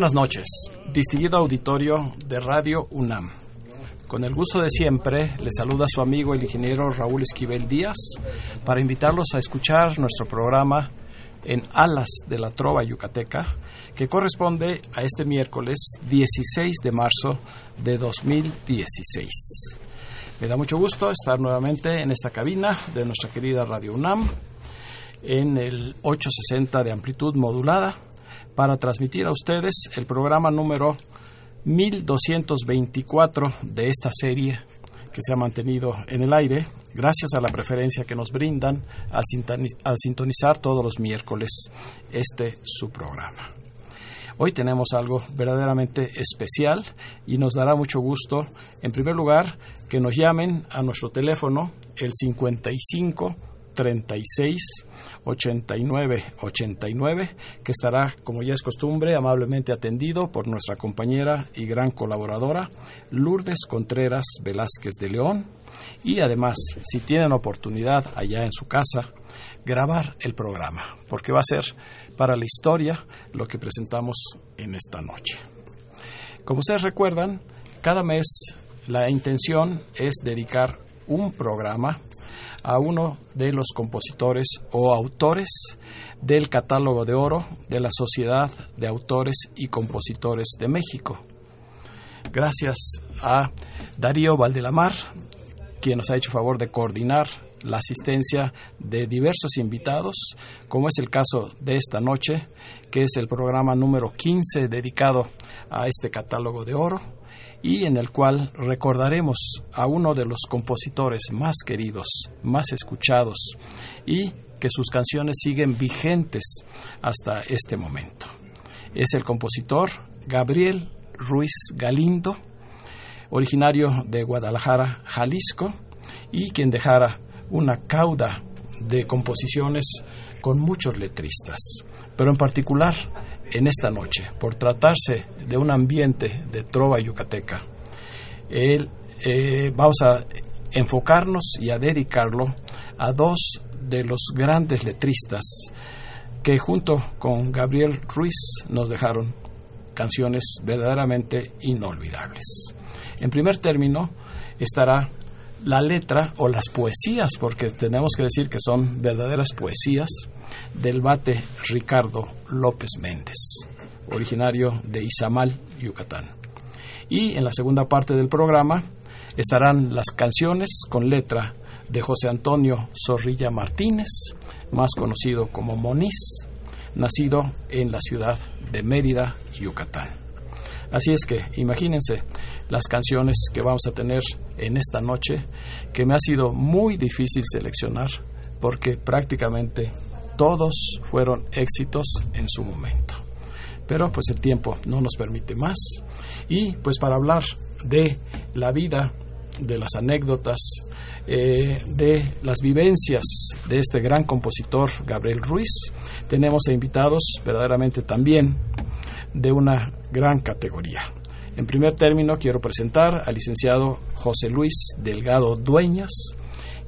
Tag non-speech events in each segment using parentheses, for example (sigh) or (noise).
Buenas noches, distinguido auditorio de Radio UNAM. Con el gusto de siempre, le saluda su amigo el ingeniero Raúl Esquivel Díaz para invitarlos a escuchar nuestro programa en Alas de la Trova Yucateca, que corresponde a este miércoles 16 de marzo de 2016. Me da mucho gusto estar nuevamente en esta cabina de nuestra querida Radio UNAM en el 860 de amplitud modulada para transmitir a ustedes el programa número 1224 de esta serie que se ha mantenido en el aire gracias a la preferencia que nos brindan al, sintonizar todos los miércoles este su programa. Hoy tenemos algo verdaderamente especial y nos dará mucho gusto, en primer lugar, que nos llamen a nuestro teléfono el 55 36 89 89 que estará como ya es costumbre amablemente atendido por nuestra compañera y gran colaboradora Lourdes Contreras Velázquez de León y además si tienen oportunidad allá en su casa grabar el programa porque va a ser para la historia lo que presentamos en esta noche. Como ustedes recuerdan, cada mes la intención es dedicar un programa a uno de los compositores o autores del catálogo de oro de la Sociedad de Autores y Compositores de México. Gracias a Darío Valdelamar, quien nos ha hecho favor de coordinar la asistencia de diversos invitados, como es el caso de esta noche, que es el programa número 15 dedicado a este catálogo de oro y en el cual recordaremos a uno de los compositores más queridos, más escuchados y que sus canciones siguen vigentes hasta este momento. Es el compositor Gabriel Ruiz Galindo, originario de Guadalajara, Jalisco, y quien dejara una cauda de composiciones con muchos letristas, pero en particular en esta noche, por tratarse de un ambiente de trova yucateca. Eh, vamos a enfocarnos y a dedicarlo a dos de los grandes letristas que junto con Gabriel Ruiz nos dejaron canciones verdaderamente inolvidables. En primer término estará la letra o las poesías, porque tenemos que decir que son verdaderas poesías, del bate Ricardo López Méndez, originario de Izamal, Yucatán. Y en la segunda parte del programa estarán las canciones con letra de José Antonio Zorrilla Martínez, más conocido como Moniz, nacido en la ciudad de Mérida, Yucatán. Así es que imagínense las canciones que vamos a tener en esta noche, que me ha sido muy difícil seleccionar porque prácticamente todos fueron éxitos en su momento. Pero pues el tiempo no nos permite más y pues para hablar de la vida, de las anécdotas, eh, de las vivencias de este gran compositor Gabriel Ruiz, tenemos invitados verdaderamente también de una gran categoría. En primer término, quiero presentar al licenciado José Luis Delgado Dueñas,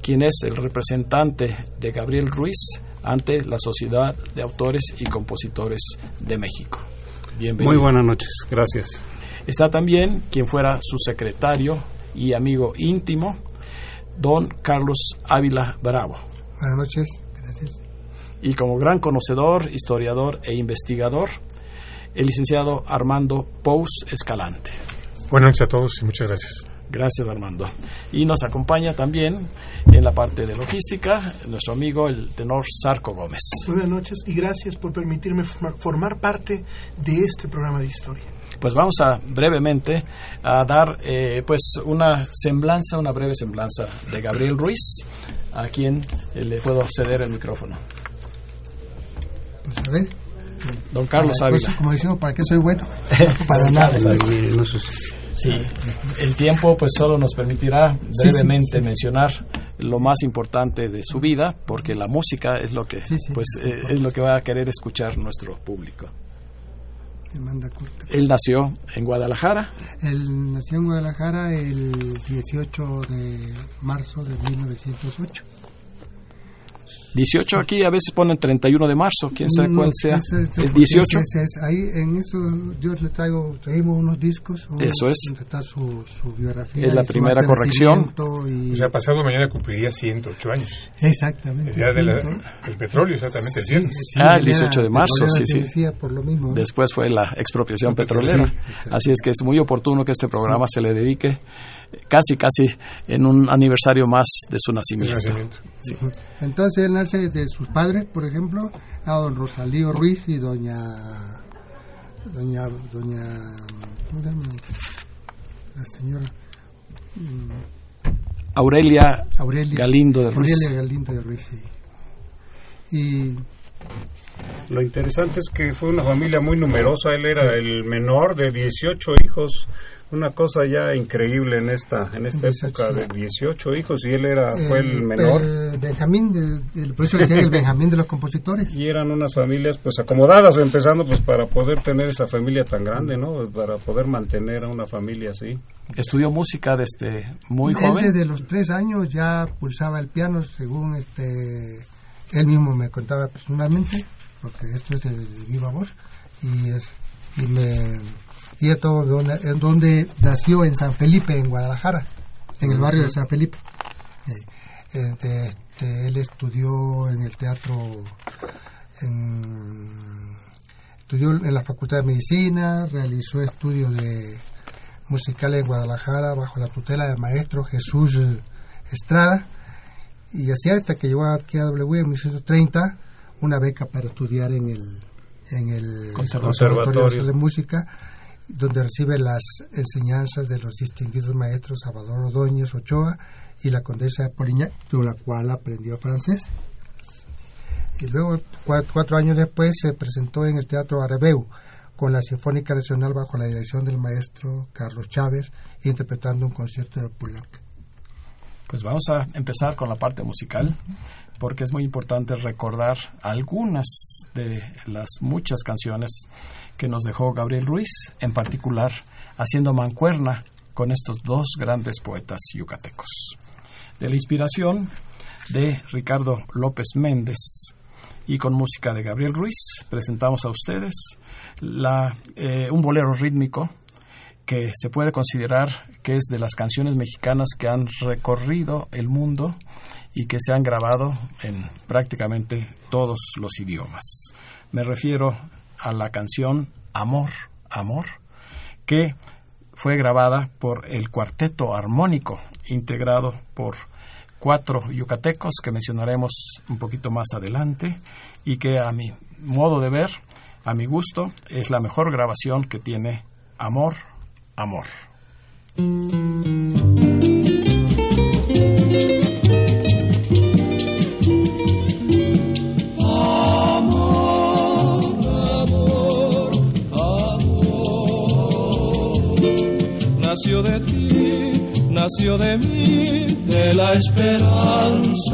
quien es el representante de Gabriel Ruiz ante la Sociedad de Autores y Compositores de México. Bienvenido. Muy buenas noches, gracias. Está también quien fuera su secretario y amigo íntimo, don Carlos Ávila Bravo. Buenas noches, gracias. Y como gran conocedor, historiador e investigador, el licenciado Armando Pous Escalante. Buenas noches a todos y muchas gracias. Gracias, Armando. Y nos acompaña también en la parte de logística nuestro amigo el tenor Sarco Gómez. Buenas noches y gracias por permitirme formar parte de este programa de historia. Pues vamos a brevemente a dar eh, pues una semblanza, una breve semblanza de Gabriel Ruiz, a quien eh, le puedo ceder el micrófono. Pues a ver. Don Carlos Ávila. como decimos, ¿para qué soy bueno? (laughs) Para nada. Sí, el tiempo pues solo nos permitirá brevemente mencionar lo más importante de su vida, porque la música es lo que pues eh, es lo que va a querer escuchar nuestro público. Él nació en Guadalajara. Él nació en Guadalajara el 18 de marzo de 1908. 18 aquí, a veces ponen 31 de marzo, quién sabe cuál sea. Es, 18. ahí en eso yo le traigo, traímos unos discos. eso es. está su, biografía. Es la primera corrección. Y... O sea, pasado mañana cumpliría 108 años. Exactamente. El día del petróleo, exactamente, el sí, ah, el 18 de marzo, sí, sí. Por lo mismo, Después fue la expropiación petrolera. Así es que es muy oportuno que este programa se le dedique casi, casi en un aniversario más de su nacimiento. Entonces él nace de sus padres, por ejemplo, a don Rosalío Ruiz y doña doña doña ¿cómo se llama? la señora mm, Aurelia, Galindo de Ruiz. Aurelia Galindo de Ruiz. Y lo interesante es que fue una familia muy numerosa, él era el menor de 18 hijos una cosa ya increíble en esta en esta época de 18 hijos y él era fue el menor. el Benjamín de, por eso decía el Benjamín de los compositores. Y eran unas familias pues acomodadas empezando pues para poder tener esa familia tan grande no para poder mantener a una familia así. Estudió música desde muy joven. desde los tres años ya pulsaba el piano según este él mismo me contaba personalmente porque esto es de, viva voz y es y me y esto donde, en donde nació en San Felipe, en Guadalajara, en el barrio de San Felipe. Este, este, él estudió en el teatro, estudió en la Facultad de Medicina, realizó estudios de musicales en Guadalajara bajo la tutela del maestro Jesús Estrada y así hasta que llegó aquí a W en 1930 una beca para estudiar en el en el Conservatorio de Música donde recibe las enseñanzas de los distinguidos maestros Salvador Ordóñez Ochoa y la condesa de Polignac, con la cual aprendió francés. Y luego, cuatro, años después, se presentó en el Teatro Arabeu con la Sinfónica Nacional bajo la dirección del maestro Carlos Chávez, interpretando un concierto de Poulenc. Pues vamos a empezar con la parte musical, porque es muy importante recordar algunas de las muchas canciones que nos dejó Gabriel Ruiz, en particular haciendo mancuerna con estos dos grandes poetas yucatecos. De la inspiración de Ricardo López Méndez y con música de Gabriel Ruiz, presentamos a ustedes la, eh, un bolero rítmico que se puede considerar que es de las canciones mexicanas que han recorrido el mundo y que se han grabado en prácticamente todos los idiomas. Me refiero a la canción Amor, Amor, que fue grabada por el cuarteto armónico integrado por cuatro yucatecos que mencionaremos un poquito más adelante y que a mi modo de ver, a mi gusto, es la mejor grabación que tiene Amor, Amor. Nació de ti, nació de mí, de la esperanza.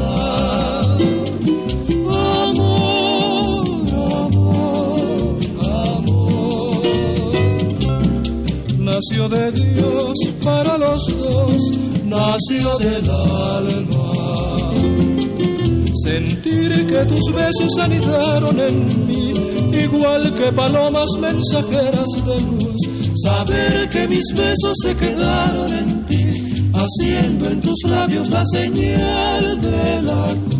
Nació de Dios para los dos, nació del alma. Sentir que tus besos anidaron en mí, igual que palomas mensajeras de luz saber que mis besos se quedaron en ti, haciendo en tus labios la señal de la cruz.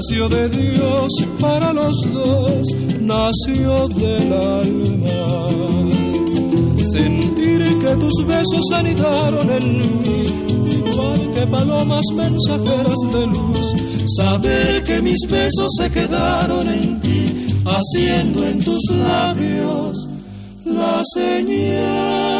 Nació de Dios para los dos, nació del alma. Sentir que tus besos anidaron en mí, igual que palomas mensajeras de luz. Saber que mis besos se quedaron en ti, haciendo en tus labios la señal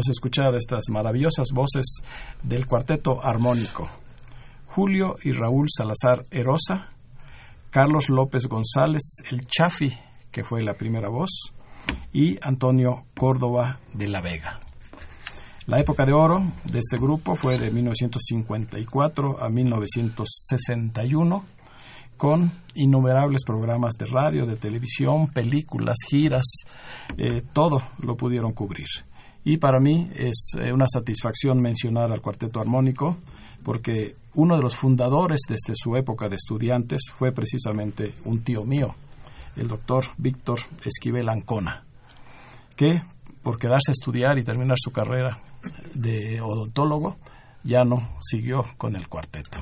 Hemos escuchado estas maravillosas voces del cuarteto armónico. Julio y Raúl Salazar Erosa, Carlos López González El Chafi, que fue la primera voz, y Antonio Córdoba de la Vega. La época de oro de este grupo fue de 1954 a 1961, con innumerables programas de radio, de televisión, películas, giras, eh, todo lo pudieron cubrir. Y para mí es eh, una satisfacción mencionar al cuarteto armónico porque uno de los fundadores desde su época de estudiantes fue precisamente un tío mío, el doctor Víctor Esquivel Ancona, que por quedarse a estudiar y terminar su carrera de odontólogo ya no siguió con el cuarteto.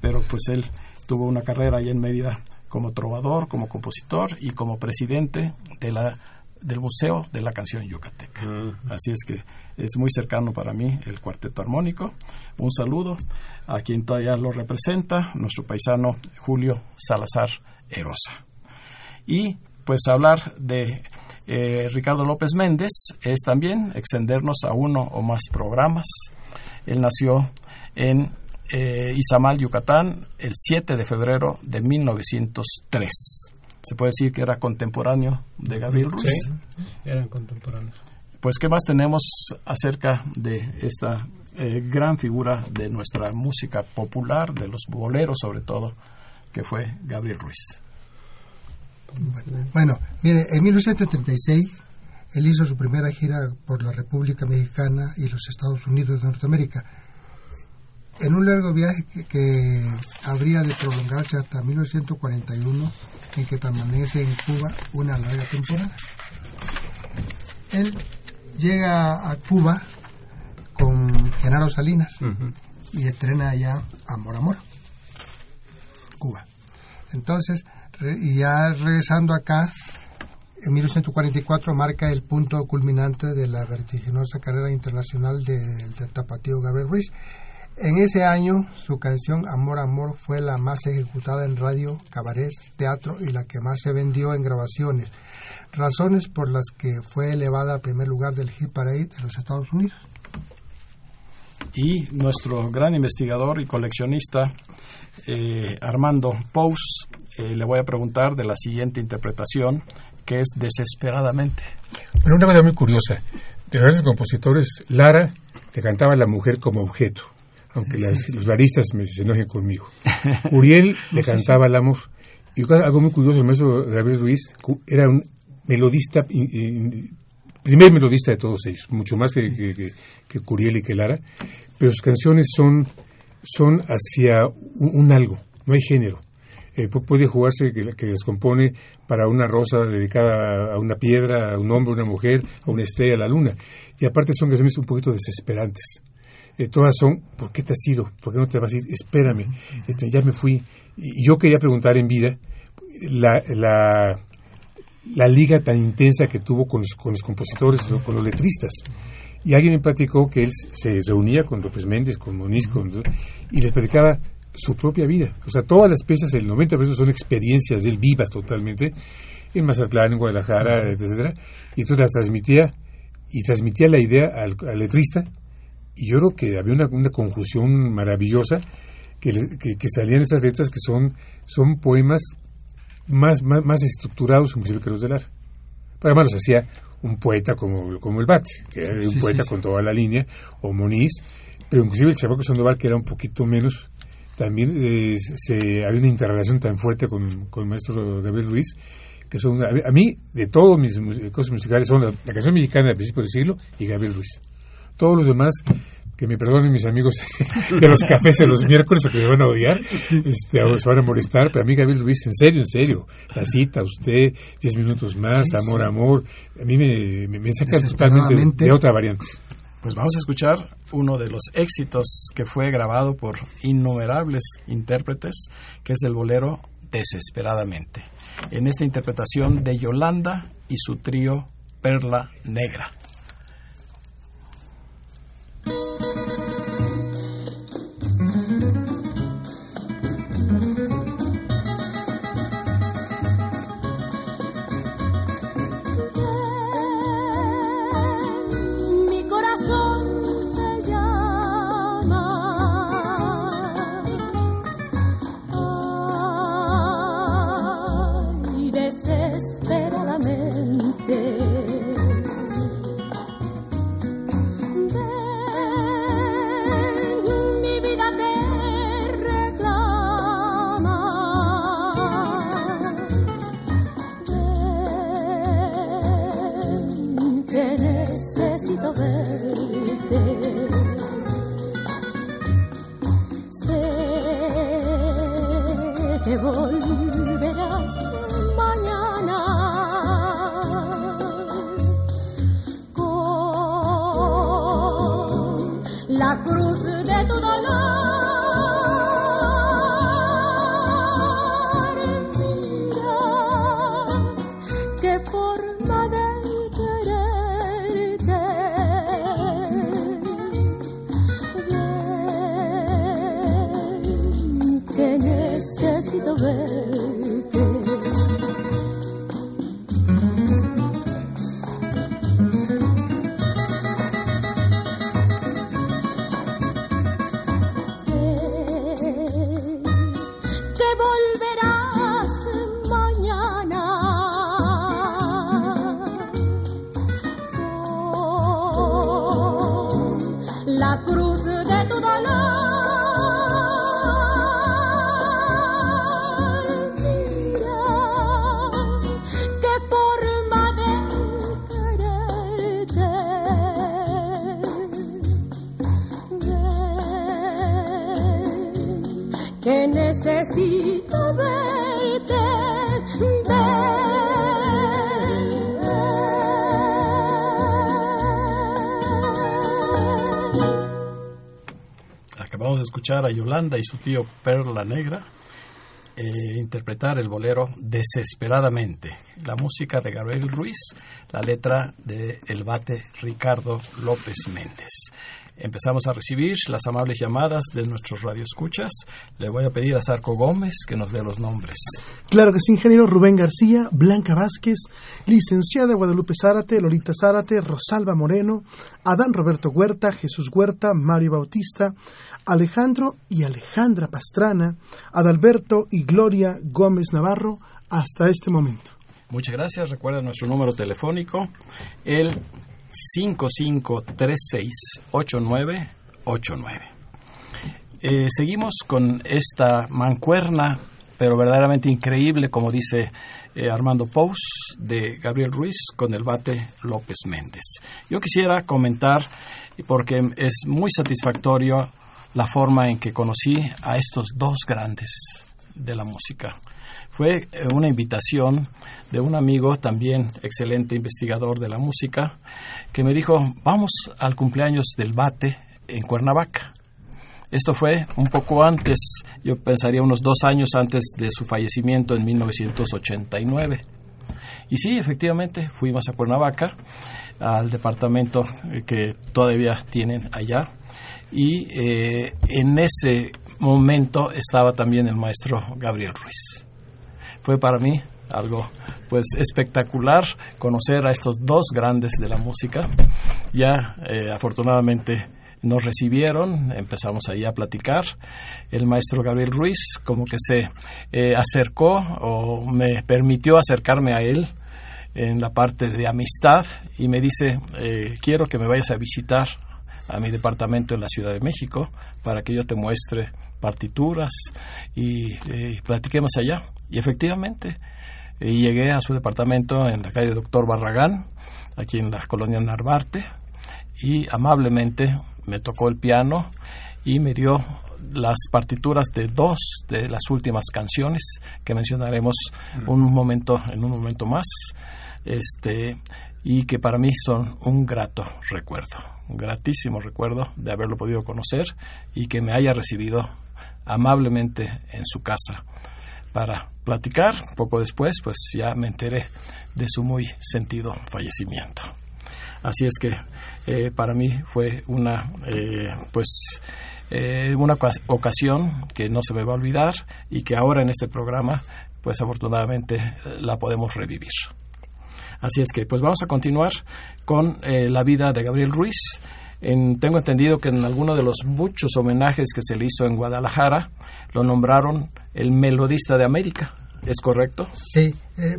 Pero pues él tuvo una carrera allá en Mérida como trovador, como compositor y como presidente de la del Museo de la Canción Yucateca. Así es que es muy cercano para mí el cuarteto armónico. Un saludo a quien todavía lo representa, nuestro paisano Julio Salazar Erosa. Y pues hablar de eh, Ricardo López Méndez es también extendernos a uno o más programas. Él nació en eh, Izamal, Yucatán, el 7 de febrero de 1903 se puede decir que era contemporáneo de Gabriel Ruiz. Sí, eran contemporáneos. Pues, ¿qué más tenemos acerca de esta eh, gran figura de nuestra música popular, de los boleros sobre todo, que fue Gabriel Ruiz? Bueno, mire, en 1936 él hizo su primera gira por la República Mexicana y los Estados Unidos de Norteamérica. En un largo viaje que, que habría de prolongarse hasta 1941, en que permanece en Cuba una larga temporada. Él llega a Cuba con Genaro Salinas y estrena allá Amor Amor, Cuba. Entonces, y ya regresando acá, en 1944 marca el punto culminante de la vertiginosa carrera internacional del de tapatío Gabriel Ruiz. En ese año, su canción Amor Amor fue la más ejecutada en radio, cabarets, teatro y la que más se vendió en grabaciones, razones por las que fue elevada al primer lugar del hit parade de los Estados Unidos. Y nuestro gran investigador y coleccionista, eh, Armando Pous, eh, le voy a preguntar de la siguiente interpretación, que es Desesperadamente. Bueno, una cosa muy curiosa. De los grandes compositores, Lara le cantaba a la mujer como objeto aunque los baristas me, se enojen conmigo. Uriel (laughs) le cantaba al amor. Y algo muy curioso, el maestro Gabriel Ruiz era un melodista, primer melodista de todos ellos, mucho más que, que, que, Curiel y que Lara, pero sus canciones son son hacia un, algo, no hay género. Eh, puede jugarse que, que descompone para una rosa dedicada a una piedra, a un hombre, a una mujer, a una estrella, a la luna. Y aparte son canciones un poquito desesperantes. Eh, todas son, ¿por qué te has ido? ¿Por qué no te vas a ir? Espérame, este, ya me fui. Y yo quería preguntar en vida la, la, la liga tan intensa que tuvo con los, con los compositores, con los letristas. Y alguien me platicó que él se reunía con López Méndez, con Moniz, y les platicaba su propia vida. O sea, todas las piezas, el 90% son experiencias de él vivas totalmente, en Mazatlán, en Guadalajara, etcétera. Y entonces las transmitía, y transmitía la idea al, letrista, y yo creo que había una, una conjunción maravillosa que, que, salían estas letras que son, son poemas más, más, más estructurados inclusive que los de Lara. Pero además los hacía un poeta como, como el Bate, que era un poeta con toda la línea, o Moniz, pero inclusive el Chabaco Sandoval, que era un poquito menos, también eh, se, había una interrelación tan fuerte con, con el maestro Gabriel Ruiz, que son, a, mí, de todos mis cosas musicales, son la, la canción mexicana del principio del siglo y Gabriel Ruiz. Todos los demás que me perdonen mis amigos (laughs) de los cafés de los miércoles porque me van a odiar, este, o se van a molestar, pero a mí Gabriel Luis, en serio, en serio, la cita, usted, diez minutos más, amor, amor, a mí me, me, saca totalmente de otra variante. Pues vamos a escuchar uno de los éxitos que fue grabado por innumerables intérpretes, que es el bolero Desesperadamente, en esta interpretación de Yolanda y su trío Perla Negra. Escuchar a Yolanda y su tío Perla Negra eh, interpretar el bolero Desesperadamente, la música de Gabriel Ruiz, la letra de el bate Ricardo López Méndez. Empezamos a recibir las amables llamadas de nuestros radioescuchas. Le voy a pedir a Sarco Gómez que nos dé los nombres. Claro que sí, ingeniero Rubén García, Blanca Vázquez, licenciada Guadalupe Zárate, Lolita Zárate, Rosalba Moreno, Adán Roberto Huerta, Jesús Huerta, Mario Bautista, Alejandro y Alejandra Pastrana, Adalberto y Gloria Gómez Navarro, hasta este momento. Muchas gracias. Recuerda nuestro número telefónico, el 55368989. Eh, seguimos con esta mancuerna, pero verdaderamente increíble, como dice eh, Armando Pous, de Gabriel Ruiz con el bate López Méndez. Yo quisiera comentar, porque es muy satisfactorio la forma en que conocí a estos dos grandes de la música. Fue eh, una invitación de un amigo, también excelente investigador de la música, que me dijo, vamos al cumpleaños del Bate en Cuernavaca. Esto fue un poco antes, yo pensaría unos dos años antes de su fallecimiento en 1989. Y sí, efectivamente, fuimos a Cuernavaca, al departamento que todavía tienen allá. Y eh, en ese momento estaba también el maestro Gabriel Ruiz. Fue para mí algo pues espectacular conocer a estos dos grandes de la música. Ya eh, afortunadamente nos recibieron, empezamos ahí a platicar. El maestro Gabriel Ruiz como que se eh, acercó o me permitió acercarme a él en la parte de amistad y me dice, eh, quiero que me vayas a visitar a mi departamento en la Ciudad de México para que yo te muestre partituras y, eh, platiquemos allá. Y efectivamente, llegué a su departamento en la calle Doctor Barragán, aquí en la colonia Narvarte, y amablemente me tocó el piano y me dio las partituras de dos de las últimas canciones que mencionaremos un momento en un momento más este y que para mí son un grato recuerdo un gratísimo recuerdo de haberlo podido conocer y que me haya recibido amablemente en su casa para platicar poco después pues ya me enteré de su muy sentido fallecimiento así es que eh, para mí fue una eh, pues eh, una ocasión que no se me va a olvidar y que ahora en este programa pues afortunadamente la podemos revivir. Así es que pues vamos a continuar con la vida de Gabriel Ruiz. Tengo entendido que en alguno de los muchos homenajes que se le hizo en Guadalajara lo nombraron el melodista de América. ¿Es correcto? Sí,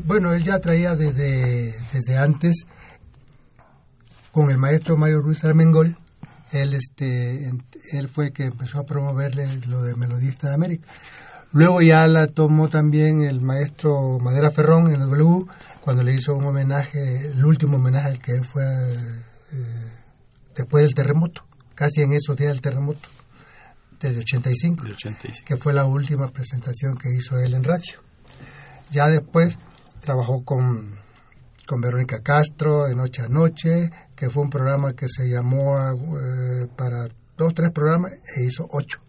bueno, él ya traía desde, desde antes con el maestro Mario Ruiz Armengol, él, este, él fue el que empezó a promoverle lo de Melodista de América. Luego ya la tomó también el maestro Madera Ferrón en el W, cuando le hizo un homenaje, el último homenaje al que él fue eh, después del terremoto, casi en esos días del terremoto, desde 85, 85, que fue la última presentación que hizo él en radio. Ya después trabajó con, con Verónica Castro en Noche a Noche, que fue un programa que se llamó eh, para dos, tres programas e hizo ocho.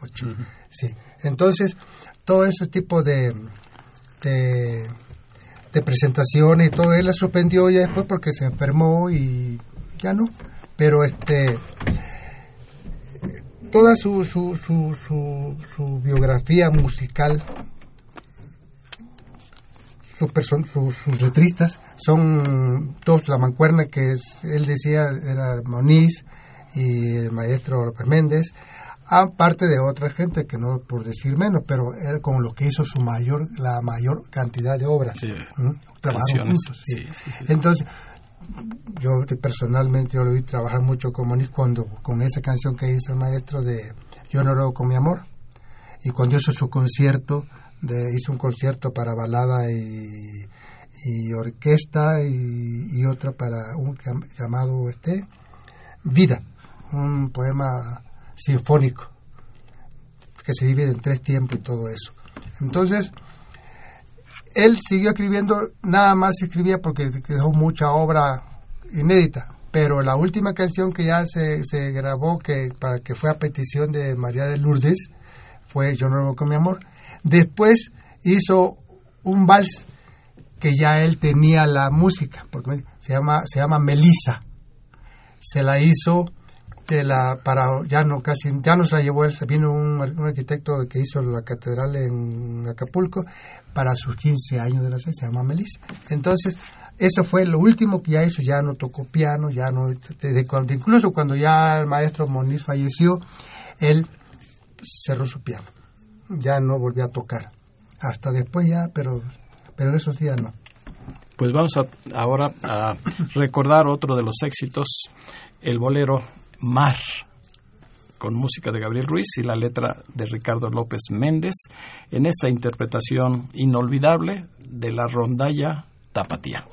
ocho. Sí. Entonces, todo ese tipo de, de, presentaciones y todo, él la suspendió ya después porque se enfermó y Pero este toda su, su, su, su, su biografía musical sus, sus, letristas son todos la mancuerna que es, él decía era Moniz y el maestro López Méndez, aparte de otra gente que no por decir menos, pero era con lo que hizo su mayor la mayor cantidad de obras. Trabajaron juntos. Entonces, yo personalmente yo lo vi trabajar mucho con Moniz cuando con esa canción que hizo el maestro de Yo no lo con mi amor y cuando hizo su concierto hizo un concierto para balada y, orquesta y, otra para un llamado este Vida, un poema sinfónico que se divide en tres tiempos y todo eso. Entonces, él siguió escribiendo, nada más escribía porque dejó mucha obra inédita, pero la última canción que ya se, se grabó, que para que fue a petición de María de Lourdes, fue Yo no lo con mi amor, Después hizo un vals que ya él tenía la música, porque se llama, se llama Melisa. Se la hizo de la, para, ya no casi, ya no se la llevó él, vino un, arquitecto que hizo la catedral en Acapulco para sus 15 años de la se llama Melisa. Entonces, eso fue lo último que ya hizo, ya no tocó piano, ya no, desde cuando, incluso cuando ya el maestro Moniz falleció, él cerró su piano ya no volvió a tocar. Hasta después ya, pero, pero en esos días no. Pues vamos a, ahora a recordar otro de los éxitos, el bolero Mar, con música de Gabriel Ruiz y la letra de Ricardo López Méndez, en esta interpretación inolvidable de la rondalla tapatía.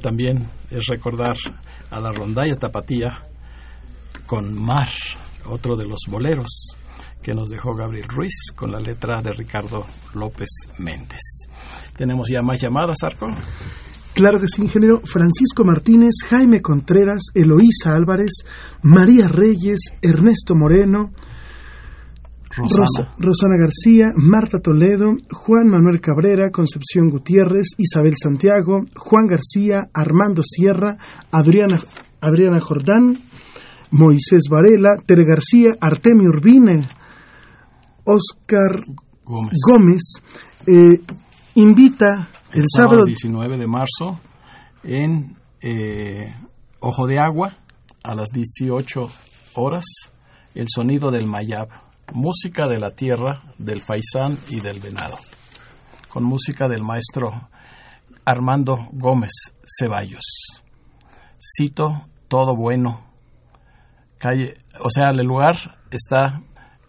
También es recordar a la rondalla tapatía con Mar, otro de los boleros que nos dejó Gabriel Ruiz con la letra de Ricardo López Méndez. ¿Tenemos ya más llamadas, Arco? Claro que sí, ingeniero. Francisco Martínez, Jaime Contreras, Eloísa Álvarez, María Reyes, Ernesto Moreno, Rosana. Rosana García, Marta Toledo, Juan Manuel Cabrera, Concepción Gutiérrez, Isabel Santiago, Juan García, Armando Sierra, Adriana, Adriana Jordán, Moisés Varela, Tere García, Artemio Urbina, Oscar Gómez. Gómez, eh, invita el, sábado 19 de marzo en eh, Ojo de Agua a las 18 horas el sonido del mayab, música de la tierra, del faisán y del venado, con música del maestro Armando Gómez Ceballos. Cito todo bueno. Calle, o sea, el lugar está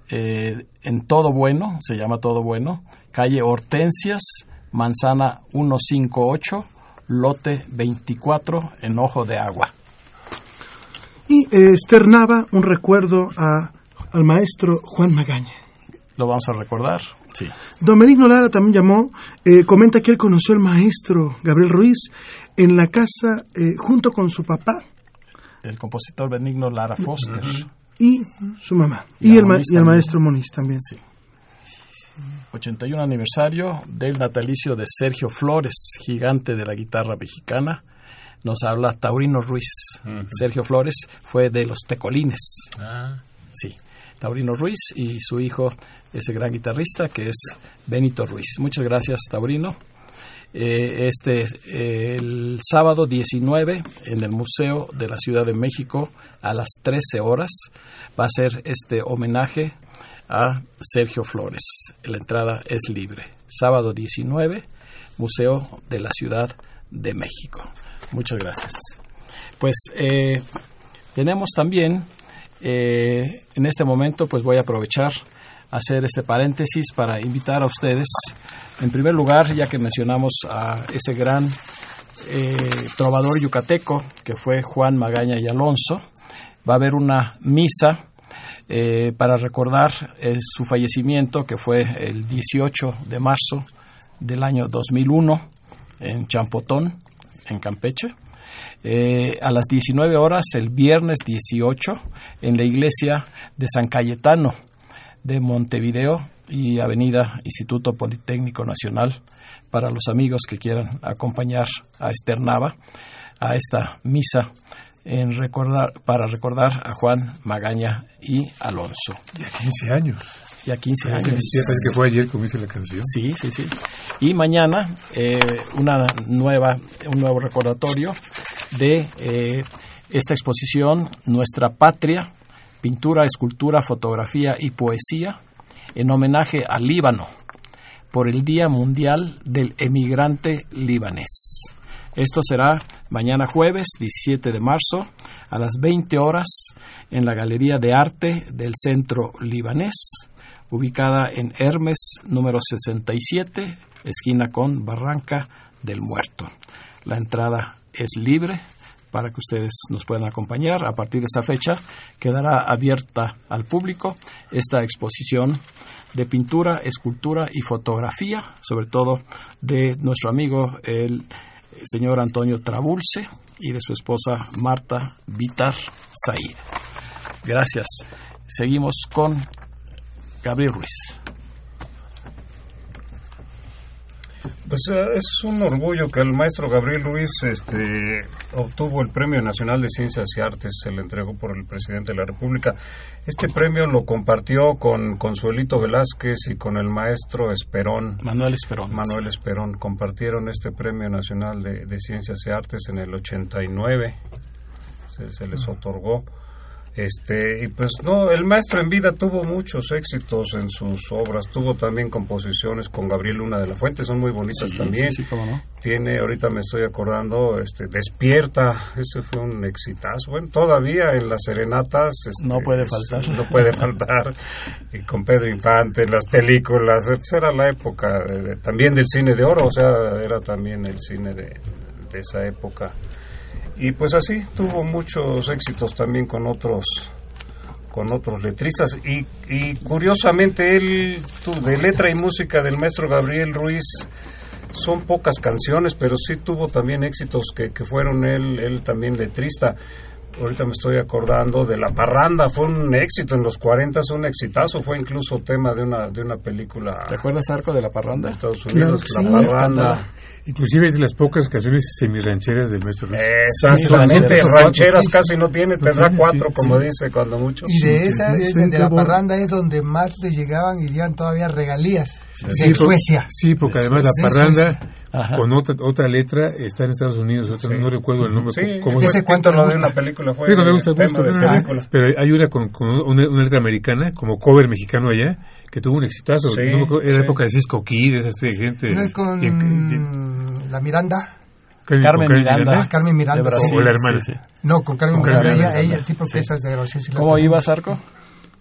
eh, en Todo Bueno, se llama Todo Bueno, calle Hortensias, manzana 158, lote 24, en Ojo de Agua. y eh, externaba un recuerdo a- al maestro Juan Magaña. ¿Lo vamos a recordar? Sí. Don Benigno Lara también llamó, eh, comenta que él conoció al maestro Gabriel Ruiz en la casa eh, junto con su papá El compositor Benigno Lara Foster. y su mamá. Y el, ma- Moniz y el también. maestro Moniz también. Sí. 81 aniversario del natalicio de Sergio Flores, gigante de la guitarra mexicana. Nos habla Taurino Ruiz. Sergio Flores fue de los Tecolines. Sí. Taurino Ruiz y su hijo, ese gran guitarrista que es Benito Ruiz. Muchas gracias, Taurino. Eh, este eh, el sábado 19 en el Museo de la Ciudad de México a las 13 horas va a ser este homenaje a Sergio Flores. La entrada es libre. Sábado 19, Museo de la Ciudad de México. Muchas gracias. Pues eh, tenemos también eh, en este momento, pues voy a aprovechar hacer este paréntesis para invitar a ustedes, en primer lugar, ya que mencionamos a ese gran eh, trovador yucateco que fue Juan Magaña y Alonso, va a haber una misa eh, para recordar eh, su fallecimiento que fue el 18 de marzo del año 2001 en Champotón, en Campeche. Eh, a las 19 horas el viernes 18 en la iglesia de San Cayetano de Montevideo y Avenida Instituto Politécnico Nacional para los amigos que quieran acompañar a Esther Nava a esta misa en recordar, para recordar a Juan Magaña y Alonso. Ya 15 años. Ya 15 Parece, años. que fue ayer como dice la canción. Sí, sí, sí. Y mañana eh, una nueva, un nuevo recordatorio de eh, esta exposición, Nuestra Patria, pintura, escultura, fotografía y poesía, en homenaje al Líbano, por el Día Mundial del Emigrante Libanés. Esto será mañana jueves 17 de marzo a las 20 horas en la Galería de Arte del Centro Libanés, ubicada en Hermes número 67, esquina con Barranca del Muerto. La entrada es libre para que ustedes nos puedan acompañar. A partir de esa fecha quedará abierta al público esta exposición de pintura, escultura y fotografía, sobre todo de nuestro amigo el señor Antonio Trabulce y de su esposa Marta Vitar Said. Gracias. Seguimos con Gabriel Ruiz. Pues eh, es un orgullo que el maestro Gabriel Ruiz este, obtuvo el Premio Nacional de Ciencias y Artes, se le entregó por el presidente de la República. Este premio lo compartió con Consuelito Velázquez y con el maestro Esperón. Manuel Esperón. Manuel Esperón compartieron este Premio Nacional de, de Ciencias y Artes en el 89, se, se les otorgó. Este, y pues no, el maestro en vida tuvo muchos éxitos en sus obras, tuvo también composiciones con Gabriel Luna de la Fuente, son muy bonitas Sí, también. sí, sí, cómo no. Tiene, ahorita me estoy acordando, este, Despierta, ese fue un exitazo. Bueno, todavía en las serenatas. este, No puede es- faltar. No puede faltar. Y con Pedro Infante, las películas, pues era la época de- de- también del cine de oro, o sea, era también el cine de, de esa época. Y pues así tuvo muchos éxitos también con otros con otros letristas. Y, y curiosamente él de letra y música del maestro Gabriel Ruiz son pocas canciones, pero sí tuvo también éxitos que, que fueron él, él también letrista ahorita me estoy acordando de La Parranda, fue un éxito en los 40, un exitazo, fue incluso tema de una de una película. ¿Te acuerdas, Arco, de La Parranda? De Estados Unidos, La Parranda. Inclusive es de las pocas canciones semirancheras del maestro Exactamente, rancheras casi no tiene, tendrá cuatro, como dice, cuando mucho. Y de esa, de, La Parranda es donde más le llegaban y llegan todavía regalías de Suecia. Sí, porque además La Parranda con otra, otra letra está en Estados Unidos, no recuerdo el nombre. Sí, ¿cómo ese cuento no de una película fue. me gusta, pero hay una con, una, letra americana, como cover mexicano allá, que tuvo un exitazo. era la época de Cisco Kid, de esa gente. ¿No es con la Miranda? Carmen, Miranda, Carmen Miranda, o la hermana. No, con Carmen Miranda, ella, ella, sí, porque esa es de los ¿Cómo ibas, Arco?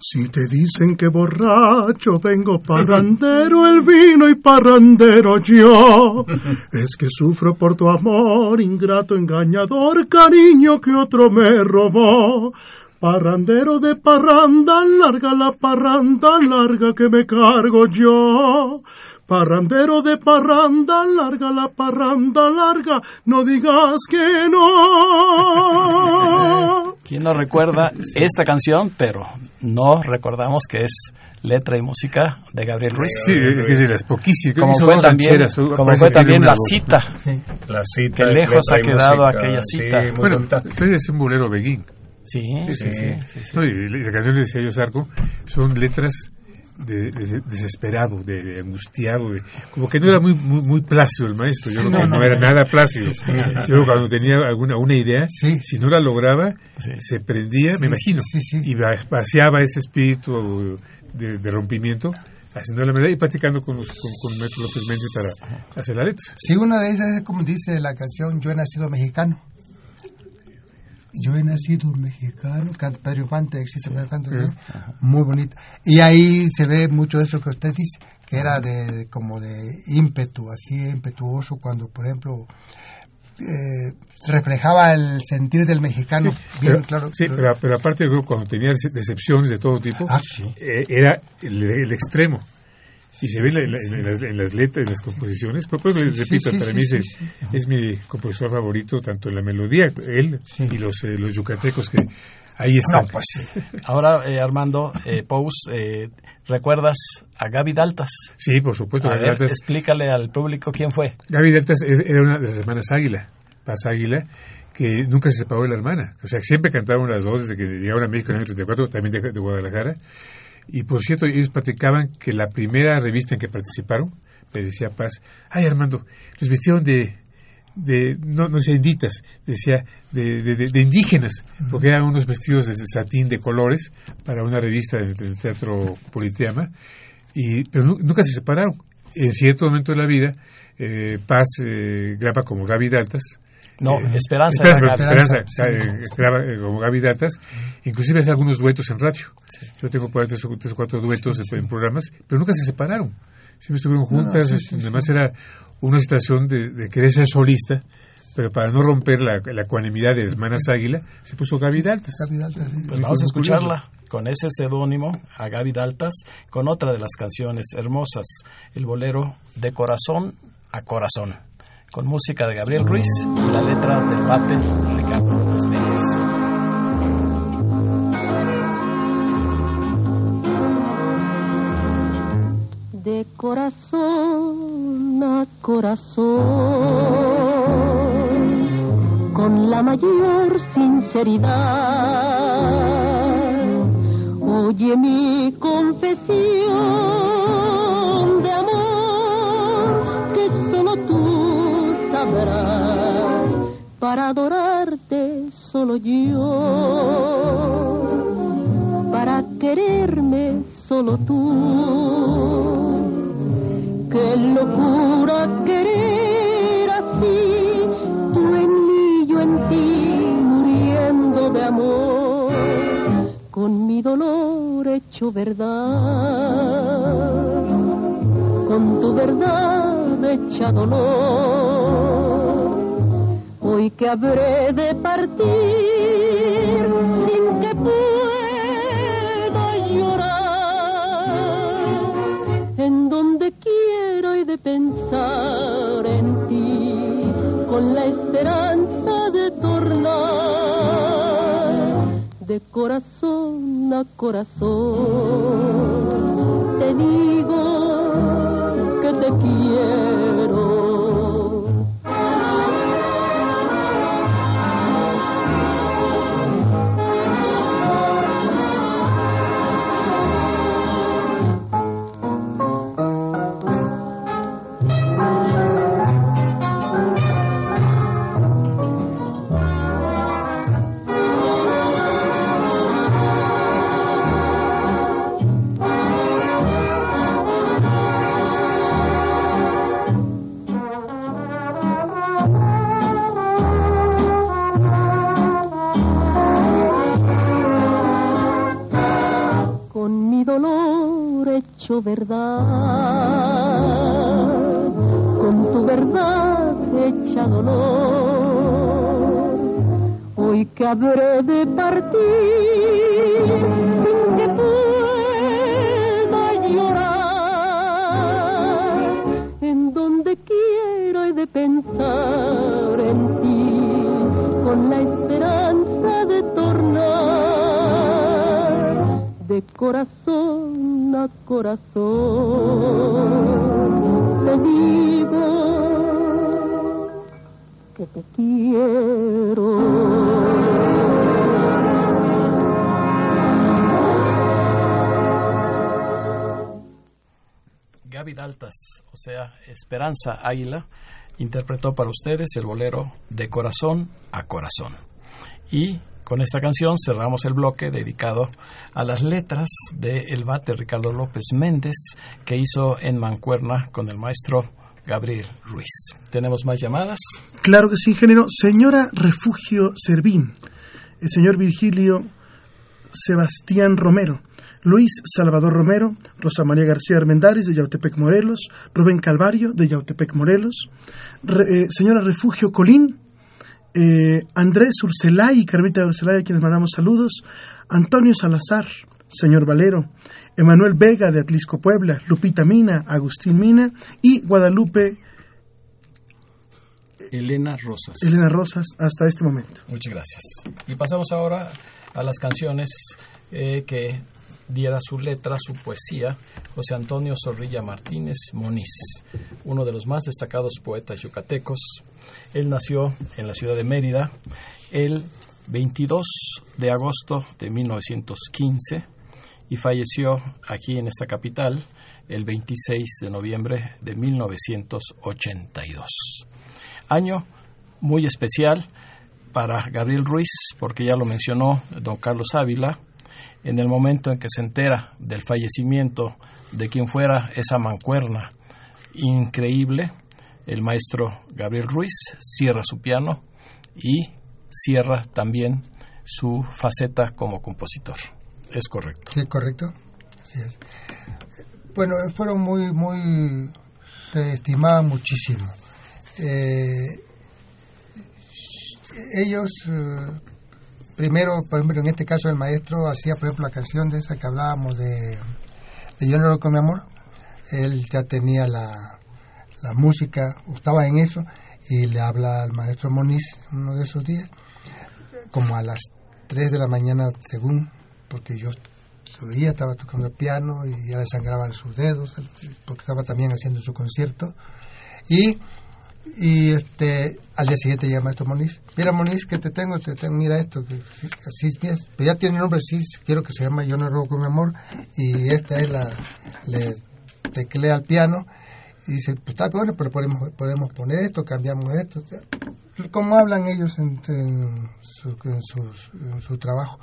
Si te dicen que borracho vengo parrandero el vino y parrandero yo, (laughs) es que sufro por tu amor, ingrato engañador, cariño que otro me robó. Parrandero de parranda, larga la parranda, larga que me cargo yo. Parrandero de parranda, larga la parranda, larga, no digas que no. (laughs) ¿Quién no recuerda esta canción? Pero no recordamos que es letra y música de Gabriel Ruiz. Sí, es poquísimas. Como fue también, como fue también la cita. La cita. Que lejos ha quedado aquella cita. Sí, bueno, es un bolero beguín. Sí, sí, sí. y las canciones de Sello Sarco son letras de, desesperado, de, angustiado, de, como que no era muy muy, muy plácido el maestro, yo no, no, era nada plácido. Yo cuando tenía alguna una idea, si no la lograba, se prendía, me imagino, y vaciaba ese espíritu de, rompimiento haciendo la medida y practicando con, los, con, con Metro López Méndez para hacer la letra. Sí, una de esas es como dice la canción Yo he nacido mexicano yo he nacido mexicano, Pedro Infante, existe Pedro Infante, muy bonito. Y ahí se ve mucho eso que usted dice, que era de como de ímpetu, así impetuoso, cuando, por ejemplo, eh, reflejaba el sentir del mexicano. Bien pero, claro. Sí, pero, pero, aparte, cuando tenía decepciones de todo tipo, ah, eh, era el extremo y se ve en, las, letras, en las composiciones. Pero pues, repito, para mí es, mi compositor favorito, tanto en la melodía, él y los, eh, los yucatecos que ahí están. pues, Ahora, eh, Armando, eh, Pous, eh, ¿recuerdas a Gaby Daltas? Sí, por supuesto. explícale al público quién fue. Gaby Daltas era una de las hermanas Águila, Paz Águila, que nunca se separó de la hermana. O sea, siempre cantaban las dos desde que llegaron a México en el 34, también de, de Guadalajara. Y por cierto, ellos platicaban que la primera revista en que participaron, me decía Paz, ay Armando, los vistieron de, de no, no sé, inditas, decía, de, de, indígenas, porque eran unos vestidos de satín de colores para una revista del, Teatro Politeama, y, pero nunca se separaron. En cierto momento de la vida, eh, Paz eh, graba como Gaby Daltas, no, eh, Esperanza. Esperanza, Esperanza, eh, como Gaby Datas. Inclusive hace algunos duetos en radio. Yo tengo por tres, o cuatro duetos en programas, pero nunca se separaron. Siempre estuvieron juntas. además era una situación de, querer ser solista, pero para no romper la, la ecuanimidad de Hermanas Águila, se puso Gaby Daltas. Pues vamos a escucharla con ese seudónimo, a Gaby Daltas, con otra de las canciones hermosas, el bolero de corazón a corazón con música de Gabriel Ruiz y la letra del Pape Ricardo López Vélez. De corazón a corazón, con la mayor sinceridad, oye mi confesión para adorarte solo yo, para quererme solo tú. Qué locura querer así, tú en mí, yo en ti, muriendo de amor, con mi dolor hecho verdad, con tu verdad hecha dolor Hoy que habré de partir sin que pueda llorar, en donde quiero y de pensar en ti, con la esperanza de tornar de corazón a corazón. Te digo te quiero. O sea, Esperanza Águila, interpretó para ustedes el bolero De Corazón a Corazón. Y con esta canción cerramos el bloque dedicado a las letras de El Bate Ricardo López Méndez que hizo en Mancuerna con el maestro Gabriel Ruiz. ¿Tenemos más llamadas? Claro que sí, ingeniero. Señora Refugio Servín, el señor Virgilio Sebastián Romero, Luis Salvador Romero, Rosa María García Armendáriz de Yautepec Morelos, Rubén Calvario de Yautepec Morelos, Re, eh, señora Refugio Colín, eh, Andrés Urcelay y Carmita Urcelay, a quienes mandamos saludos, Antonio Salazar, señor Valero, Emanuel Vega de Atlisco Puebla, Lupita Mina, Agustín Mina y Guadalupe Elena Rosas. Elena Rosas hasta este momento. Muchas gracias. Y pasamos ahora a las canciones eh, que diera su letra, su poesía, José Antonio Zorrilla Martínez Moniz, uno de los más destacados poetas yucatecos. Él nació en la ciudad de Mérida el 22 de agosto de 1915 y falleció aquí en esta capital el 26 de noviembre de 1982. Año muy especial para Gabriel Ruiz, porque ya lo mencionó don Carlos Ávila, en el momento en que se entera del fallecimiento de quien fuera esa mancuerna increíble, el maestro Gabriel Ruiz cierra su piano y cierra también su faceta como compositor. ¿Es correcto? Sí, correcto. Es. Bueno, fueron muy, muy, se estimaban muchísimo. Eh, ellos, eh, primero, por ejemplo, en este caso el maestro hacía, por ejemplo, la canción de esa que hablábamos de, de Yo no lo con mi amor. Él ya tenía la, la música, estaba en eso, y le habla al maestro Moniz uno de esos días, como a las 3 de la mañana, según, porque yo veía, estaba tocando el piano y ya le sangraban sus dedos, porque estaba también haciendo su concierto. Y, y este, al día siguiente el maestro Moniz. Mira, Moniz, que te tengo, te tengo, mira esto, que así es, pero ya tiene nombre, sí, quiero que se llama Yo no robo con mi amor, y esta es la, le teclea al piano, y dice, pues está bueno, pero podemos, podemos poner esto, cambiamos esto. Como hablan ellos en, en, su, en su trabajo.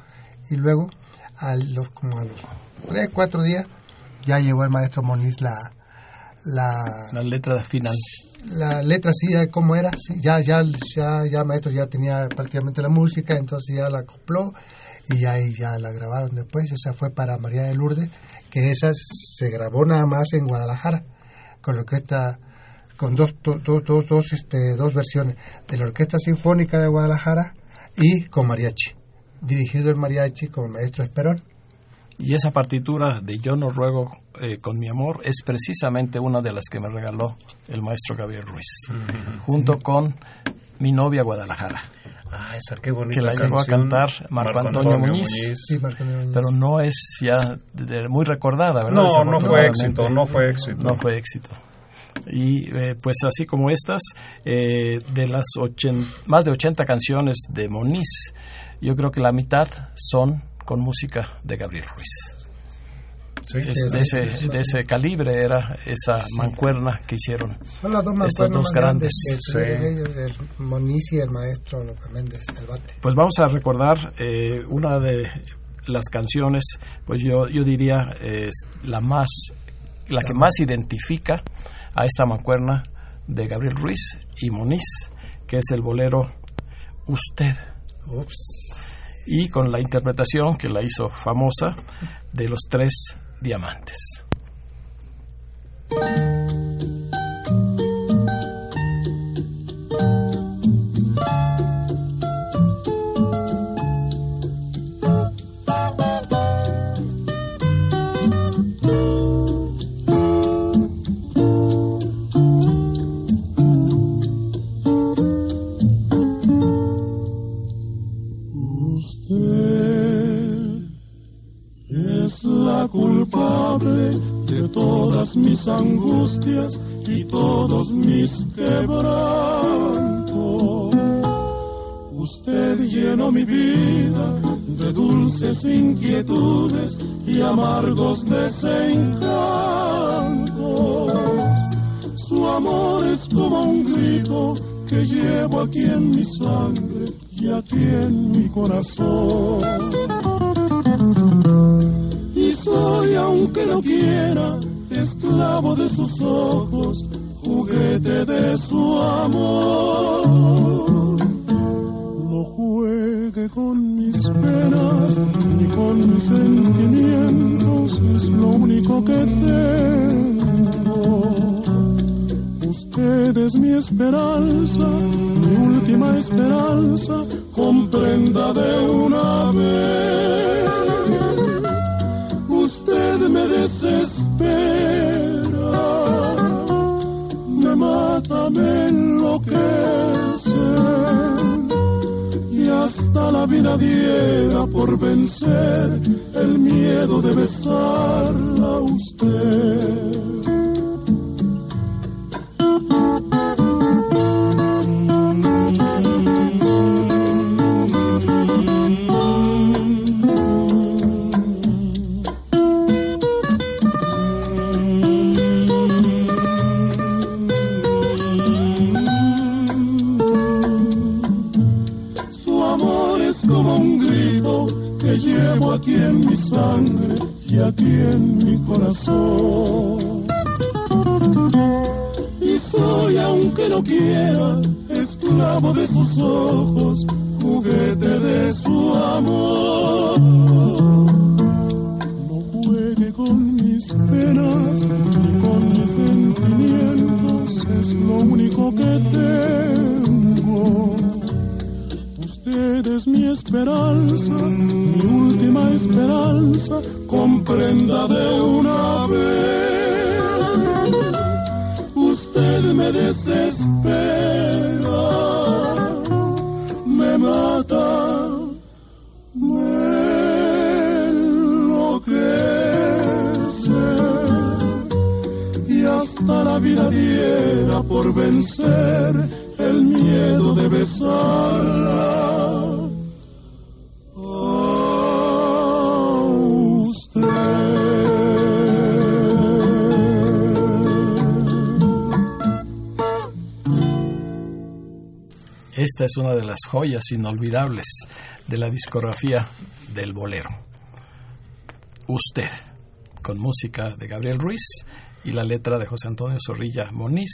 Y luego, a los, como a los tres, cuatro días, ya llegó el maestro Moniz la... La, la letra final. La letra sí, como era, sí, ya, ya, ya, ya maestro ya tenía prácticamente la música, entonces ya la acopló y ahí ya la grabaron después. Esa fue para María de Lourdes, que esa se grabó nada más en Guadalajara con la orquesta con dos, do- do- dos, dos, este, dos versiones, de la Orquesta Sinfónica de Guadalajara y con mariachi, dirigido el mariachi con el maestro Esperón. Y esa partitura de Yo no ruego eh, con mi amor es precisamente una de las que me regaló el maestro Gabriel Ruiz, junto con mi novia Guadalajara, Ah, esa qué bonita que la llegó a cantar Marco Antonio Muñiz. Sí, Marco Antonio Muñiz. pero no es ya de- muy recordada, ¿verdad? No, no fue éxito, no fue éxito. No fue éxito. Y eh, pues así como estas, eh, de las ochen- más de 80 canciones de Moniz, yo creo que la mitad son con música de Gabriel Ruiz. Sí, Es- sí, de, ese, de ese calibre era esa mancuerna que hicieron. Son las dos Estos dos grandes ellos, el Moniz y el maestro López Méndez, el bate. Pues vamos a recordar eh, una de las canciones, pues yo, yo diría es la más, la que más identifica a esta mancuerna de Gabriel Ruiz y Moniz, que es el bolero Usted. Y con la interpretación que la hizo famosa de los tres diamantes. Y todos mis quebrantos. Usted llenó mi vida de dulces inquietudes y amargos desencantos. Su amor es como un grito que llevo aquí en mi como un grito que llevo aquí en mi sangre y aquí en mi corazón. Y soy, aunque no quiera, esclavo de sus ojos, juguete de su amor. No juegue con mis penas ni con mis sentimientos, es lo único que tengo. Esperanza, mi última esperanza, comprenda de una vez. Usted me desespera, me mata, me enloquece y hasta la vida diera por vencer el miedo de besarla. Esta es una de las joyas inolvidables de la discografía del bolero. Usted, con música de Gabriel Ruiz y la letra de José Antonio Zorrilla Moniz,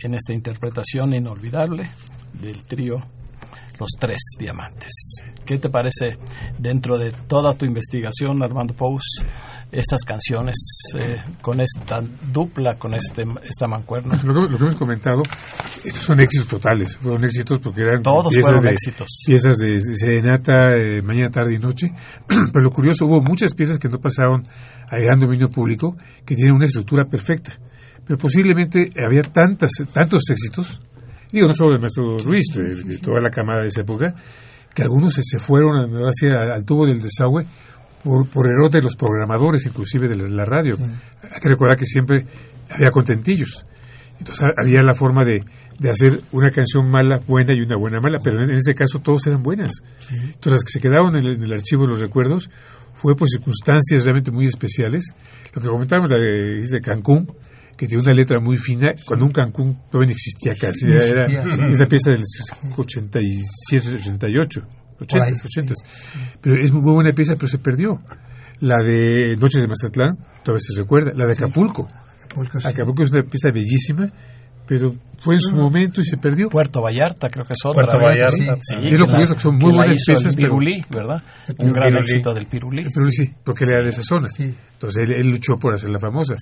en esta interpretación inolvidable del trío Los Tres Diamantes. ¿Qué te parece dentro de toda tu investigación, Armando Pous, estas canciones eh, con esta dupla, con este esta mancuerna? Lo que, lo que hemos comentado, estos son éxitos totales, fueron éxitos porque eran Todos piezas fueron de, éxitos. piezas de, serenata, eh, mañana, tarde y noche, (clears throat) pero lo curioso, hubo muchas piezas que no pasaron al gran dominio público, que tienen una estructura perfecta, pero posiblemente había tantas, tantos éxitos, digo, no solo del maestro Ruiz, de, de toda la camada de esa época, que algunos se, se fueron hacia al tubo del desagüe por, por error de los programadores, inclusive de la, radio. Hay que recordar que siempre había contentillos. Entonces ha- había la forma de, de hacer una canción mala buena y una buena mala, pero en, en este caso todos eran buenas. Entonces las que se quedaron en el, en el archivo de los recuerdos fue por circunstancias realmente muy especiales. Lo que comentábamos la de, de Cancún, que tiene una letra muy fina, cuando un Cancún todavía no existía casi, No era, sí. es la pieza del 87, 88, Por ahí, 80, 80. Pero es muy buena pieza, pero se perdió. La de Noches de Mazatlán, todavía se recuerda. La de Acapulco. Acapulco, sí. Acapulco es una pieza bellísima, pero fue en su momento y se perdió. Puerto Vallarta, creo que es otra. Puerto ¿verdad? Vallarta. Sí, Es lo que curioso, que son muy buenas hizo el piezas, pero- Pirulí, ¿verdad? Un gran Pirulí. éxito del Pirulí. Pero sí, porque era de esa zona. Sí. Entonces él, él luchó por hacerla famosa.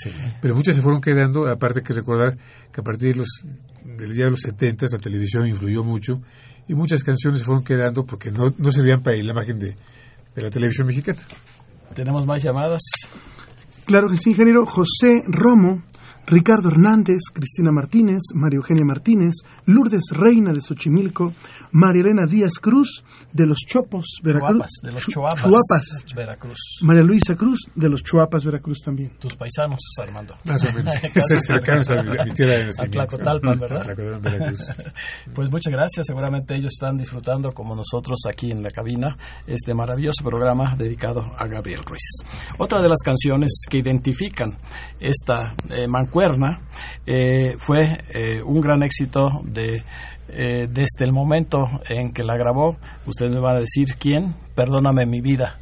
Pero muchas se fueron quedando, aparte que recordar que a partir de los, del día de los 70 la televisión influyó mucho y muchas canciones se fueron quedando porque no, no servían para la imagen de, de la televisión mexicana. Tenemos más llamadas. Claro que sí, ingeniero. José Romo, Ricardo Hernández, Cristina Martínez, María Eugenia Martínez, Lourdes Reina de Xochimilco, María Elena Díaz Cruz de los Chopos, Veracruz. Chuapas, de los Chu- Chuapas. Chuapas. Veracruz. María Luisa Cruz de los Chuapas, Veracruz también. Tus paisanos, Armando. Más o menos. (laughs) Cercanos a mi tierra de. Tlacotalpan, ¿verdad? A Tlacotalpan, Veracruz. (laughs) Pues muchas gracias. Seguramente ellos están disfrutando, como nosotros aquí en la cabina, este maravilloso programa dedicado a Gabriel Ruiz. Otra de las canciones que identifican esta eh, mancuerna eh, fue eh, un gran éxito de eh, desde el momento en que la grabó. Ustedes me van a decir quién. Perdóname mi vida.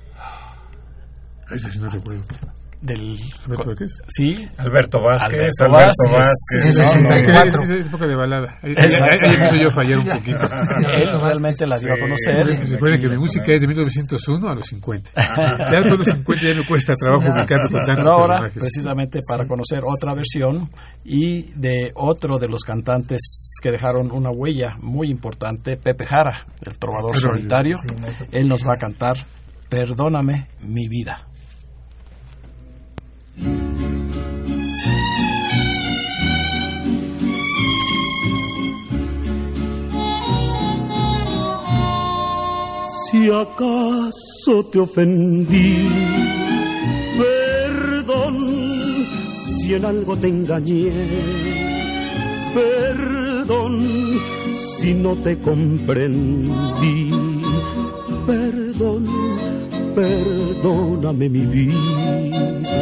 No recuerdo. Del ¿Alberto Vázquez? sí. Alberto Vázquez, Alberto Alberto Vázquez. Vázquez. En 64. Es, es época de balada. Ahí, ahí- ahí empiezo yo a fallar un poquito. (laughs) Él realmente la dio a Sí. conocer. Recuerden que mi música es de 1901 a los 50. Ya después de los 50 ya me cuesta trabajo Sí, ubicarme sí, ahora, precisamente para conocer otra versión y de otro de los cantantes que dejaron una huella muy importante, Pepe Jara, el trovador solitario, él nos va a cantar Perdóname mi vida. Si acaso te ofendí, perdón, si en algo te engañé, perdón, si no te comprendí, perdón, perdóname mi vida,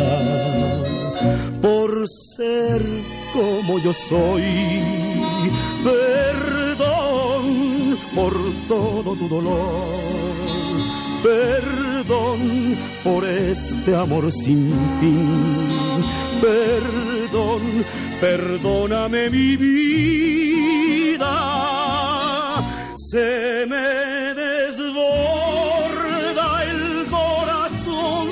por ser como yo soy, perdón por todo tu dolor. Perdón por este amor sin fin. Perdón, perdóname mi vida. Se me desborda el corazón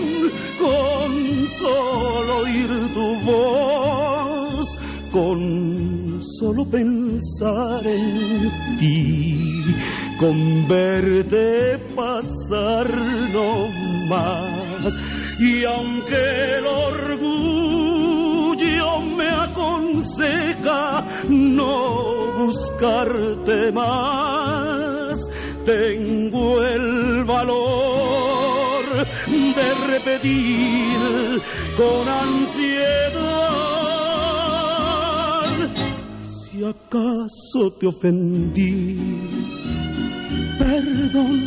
con solo oír tu voz, con solo pensar en ti, con verte pasar no más. Y aunque el orgullo me aconseja no buscarte más, tengo el valor de repetir con ansiedad acaso te ofendí. Perdón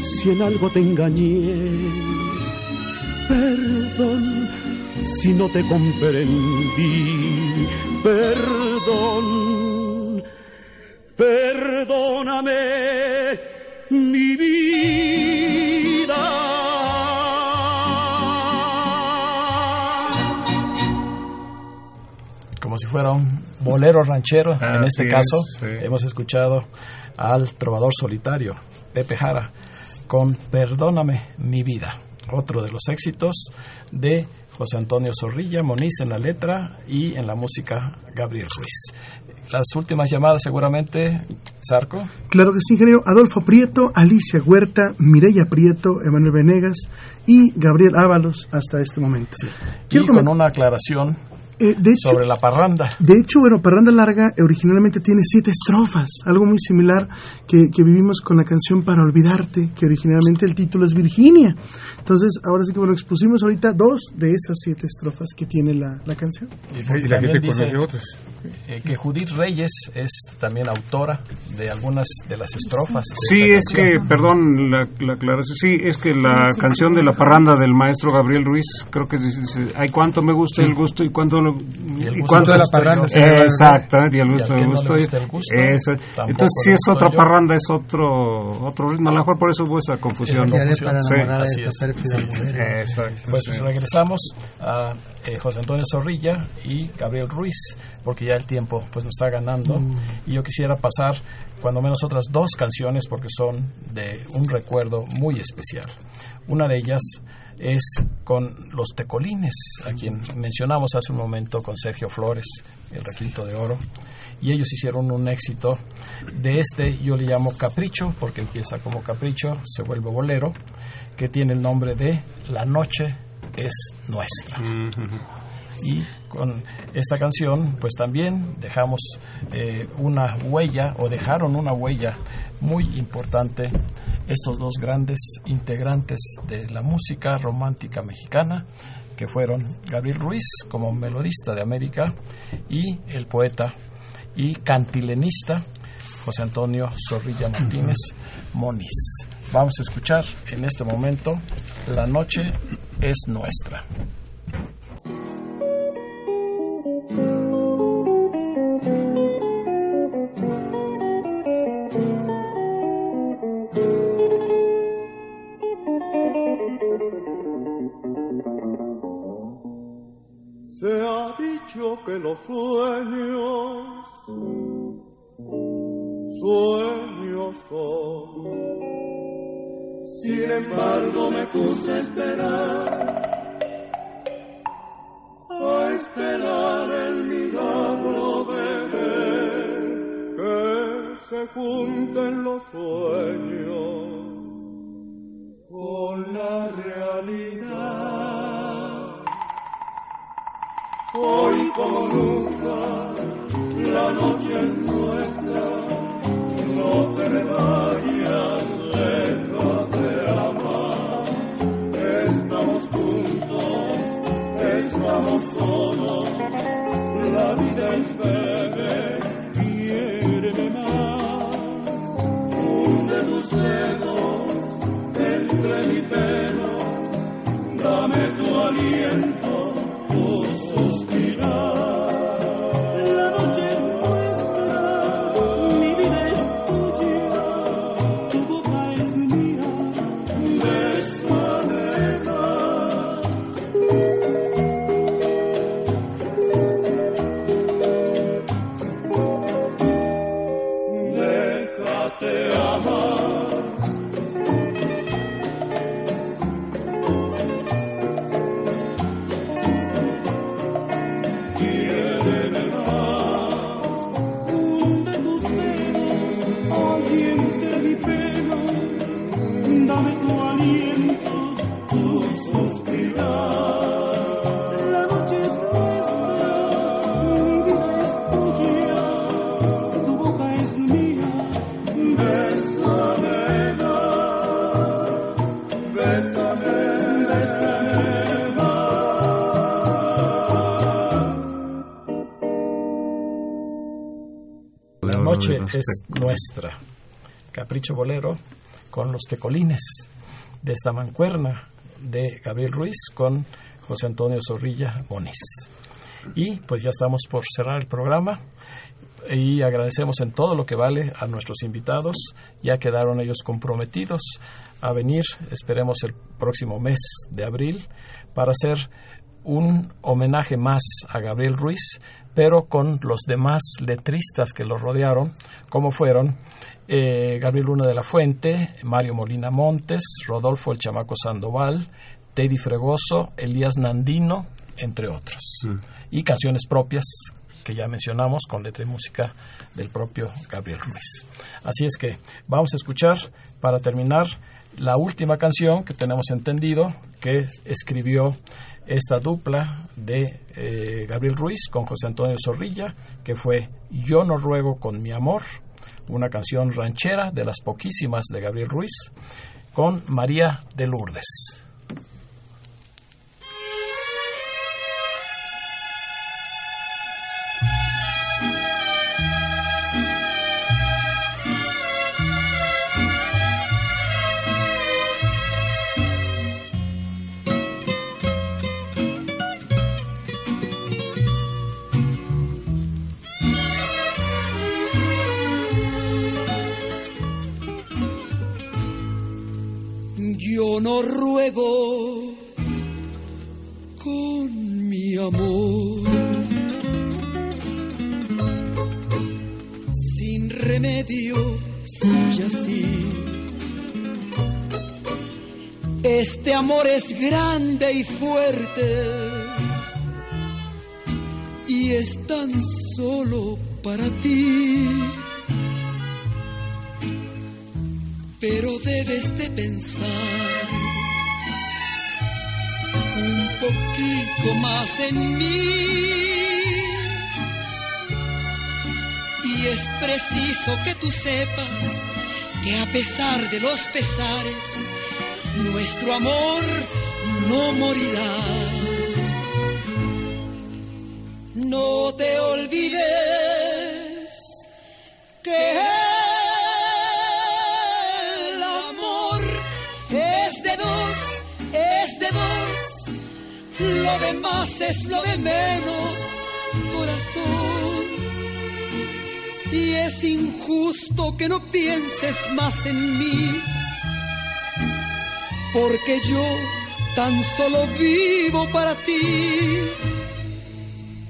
si en algo te engañé. Perdón si no te comprendí. Perdón, perdóname mi vida. como si fuera un bolero ranchero. en este caso, es, sí. hemos escuchado al trovador solitario, Pepe Jara, con Perdóname mi vida, otro de los éxitos de José Antonio Zorrilla, Moniz en la letra y en la música Gabriel Ruiz. Las últimas llamadas seguramente, Zarco. Claro que sí, ingeniero. Adolfo Prieto, Alicia Huerta, Mireya Prieto, Emanuel Venegas y Gabriel Ábalos hasta este momento. Quiero y con una aclaración eh, de hecho, sobre la parranda. De hecho, bueno, Parranda Larga originalmente tiene siete estrofas, algo muy similar que, que vivimos con la canción Para Olvidarte, que originalmente el título es Virginia. Entonces, ahora sí que bueno, expusimos ahorita dos de esas siete estrofas que tiene la, la canción. Y, Y la gente dice, conoce otras. eh, que Judith Reyes es también autora de algunas de las estrofas. de Sí, es que, canción. perdón la, la aclaración, sí, es que la canción de la parranda del maestro Gabriel Ruiz, creo que dice, dice, ay, cuánto me gusta el gusto y cuánto lo... Y el y gusto cuánto de la parranda se. Exactamente, y el Y gusto, al que el no le gusto. gusta el gusto, Esa- entonces, si es otra yo. parranda, es otro otro ritmo. A lo mejor por eso hubo esa confusión. Pues sí. regresamos a eh, José Antonio Zorrilla y Gabriel Ruiz, porque ya el tiempo pues nos está ganando. Y yo quisiera pasar cuando menos otras dos canciones porque son de un recuerdo muy especial. Una de ellas es con los Tecolines, a quien mencionamos hace un momento con Sergio Flores, el requinto de oro. Y ellos hicieron un éxito de este, yo le llamo Capricho, porque empieza como Capricho, se vuelve bolero, que tiene el nombre de La noche es nuestra. Y con esta canción, pues también dejamos eh, una huella, o dejaron una huella muy importante estos dos grandes integrantes de la música romántica mexicana, que fueron Gabriel Ruiz como melodista de América y el poeta y cantilenista José Antonio Zorrilla Martínez Moniz. Vamos a escuchar en este momento La noche es nuestra. Los sueños, sueños son. Sin embargo me puse a esperar, a esperar el milagro de ver que se junten los sueños con la realidad. Hoy como nunca, la noche es nuestra, no te me vayas, déjate amar. Estamos juntos, estamos solos, la vida es breve, Capricho Bolero con los tecolines de esta mancuerna de Gabriel Ruiz con José Antonio Zorrilla Moniz. Y pues ya estamos por cerrar el programa y agradecemos en todo lo que vale a nuestros invitados. Ya quedaron ellos comprometidos a venir, esperemos el próximo mes de abril, para hacer un homenaje más a Gabriel Ruiz, pero con los demás letristas que lo rodearon, como fueron eh, Gabriel Luna de la Fuente, Mario Molina Montes, Rodolfo el Chamaco Sandoval, Teddy Fregoso, Elías Nandino, entre otros. Y canciones propias que ya mencionamos con letra y música del propio Gabriel Ruiz. Así es que vamos a escuchar para terminar la última canción que tenemos entendido que escribió esta dupla de eh, Gabriel Ruiz con José Antonio Zorrilla, que fue Yo no ruego con mi amor, una canción ranchera de las poquísimas de Gabriel Ruiz, con María de Lourdes. Y es tan solo para ti. pero debes de pensar un poquito más en mí. Y es preciso que tú sepas que a pesar de los pesares, nuestro amor no morirá. No te olvides que lo demás es lo de menos, corazón. Y es injusto que no pienses más en mí, porque yo tan solo vivo para ti.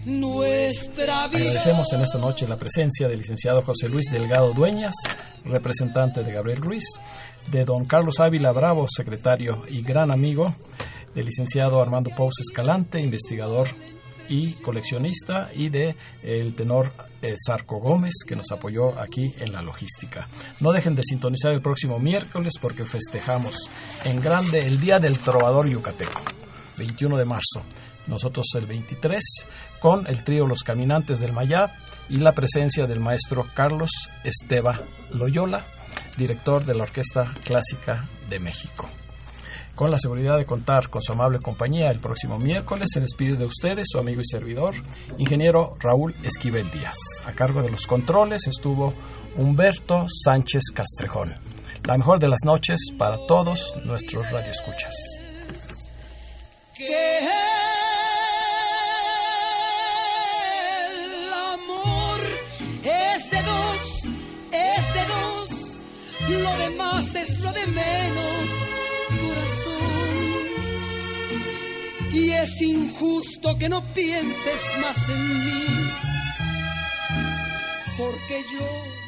Nuestra vida. Agradecemos en esta noche la presencia del licenciado José Luis Delgado Dueñas, representante de Gabriel Ruiz, de don Carlos Ávila Bravo, secretario y gran amigo, del licenciado Armando Pous Escalante, investigador y coleccionista, y de el tenor eh, Sarco Gómez, que nos apoyó aquí en la logística. No dejen de sintonizar el próximo miércoles porque festejamos en grande el Día del Trovador Yucateco, 21 de marzo. Nosotros el 23 con el trío Los Caminantes del Mayab y la presencia del maestro Carlos Esteba Loyola, director de la Orquesta Clásica de México. Con la seguridad de contar con su amable compañía el próximo miércoles, se despide de ustedes su amigo y servidor, ingeniero Raúl Esquivel Díaz. A cargo de los controles estuvo Humberto Sánchez Castrejón. La mejor de las noches para todos nuestros radioescuchas. Lo demás es lo de menos es injusto que no pienses más en mí, porque yo